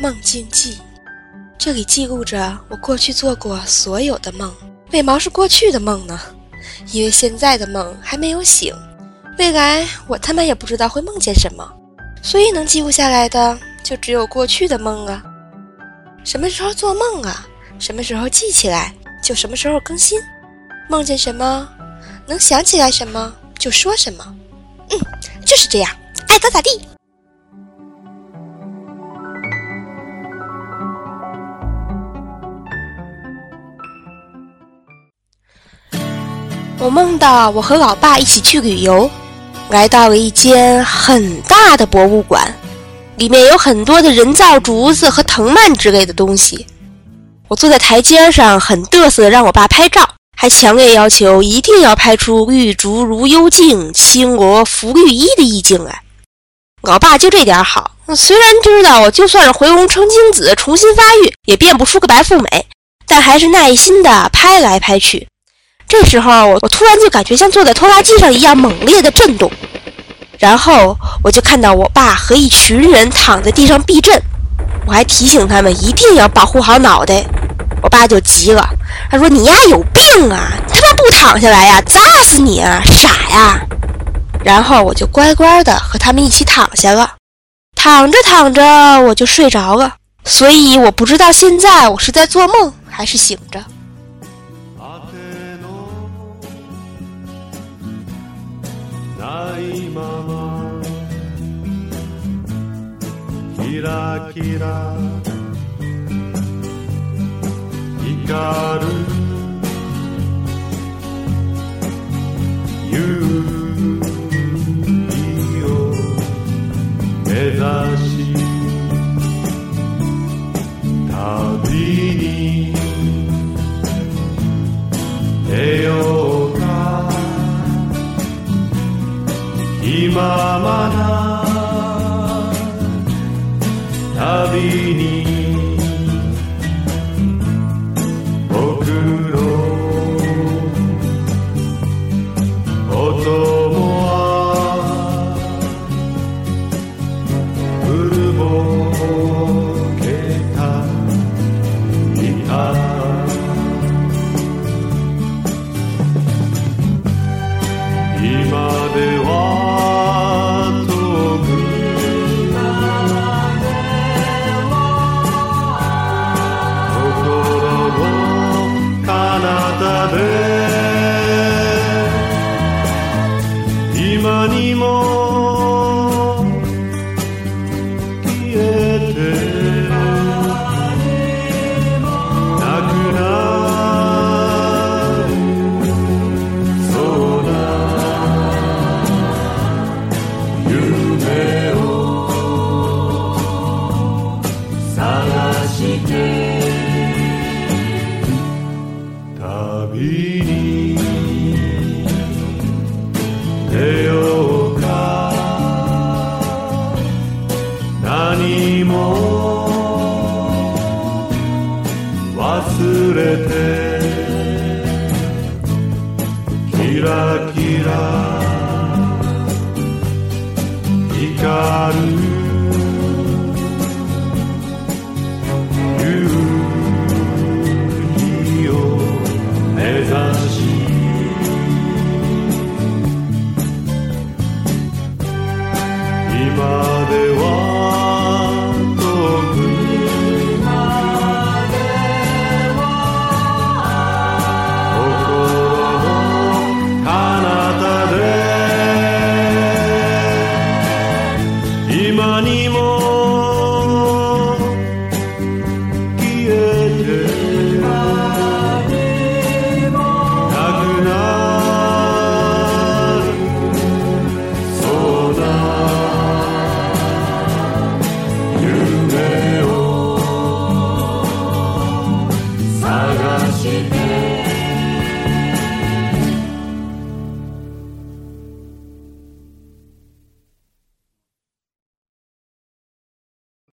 梦境记，这里记录着我过去做过所有的梦。为毛是过去的梦呢？因为现在的梦还没有醒，未来我他妈也不知道会梦见什么，所以能记录下来的就只有过去的梦啊。什么时候做梦啊？什么时候记起来就什么时候更新。梦见什么，能想起来什么就说什么。嗯，就是这样，爱咋咋地。我梦到我和老爸一起去旅游，来到了一间很大的博物馆，里面有很多的人造竹子和藤蔓之类的东西。我坐在台阶上，很嘚瑟的让我爸拍照，还强烈要求一定要拍出绿竹如幽静，青罗拂绿衣的意境来。老爸就这点好，虽然知道我就算是回笼成精子重新发育，也变不出个白富美，但还是耐心的拍来拍去。这时候，我突然就感觉像坐在拖拉机上一样猛烈的震动，然后我就看到我爸和一群人躺在地上避震，我还提醒他们一定要保护好脑袋，我爸就急了，他说：“你丫有病啊！他妈不躺下来呀，砸死你啊，傻呀！”然后我就乖乖的和他们一起躺下了，躺着躺着我就睡着了，所以我不知道现在我是在做梦还是醒着。ないまま。キラキラ。光る。夕日を目指し。Mama, na. 何もキラキラ光る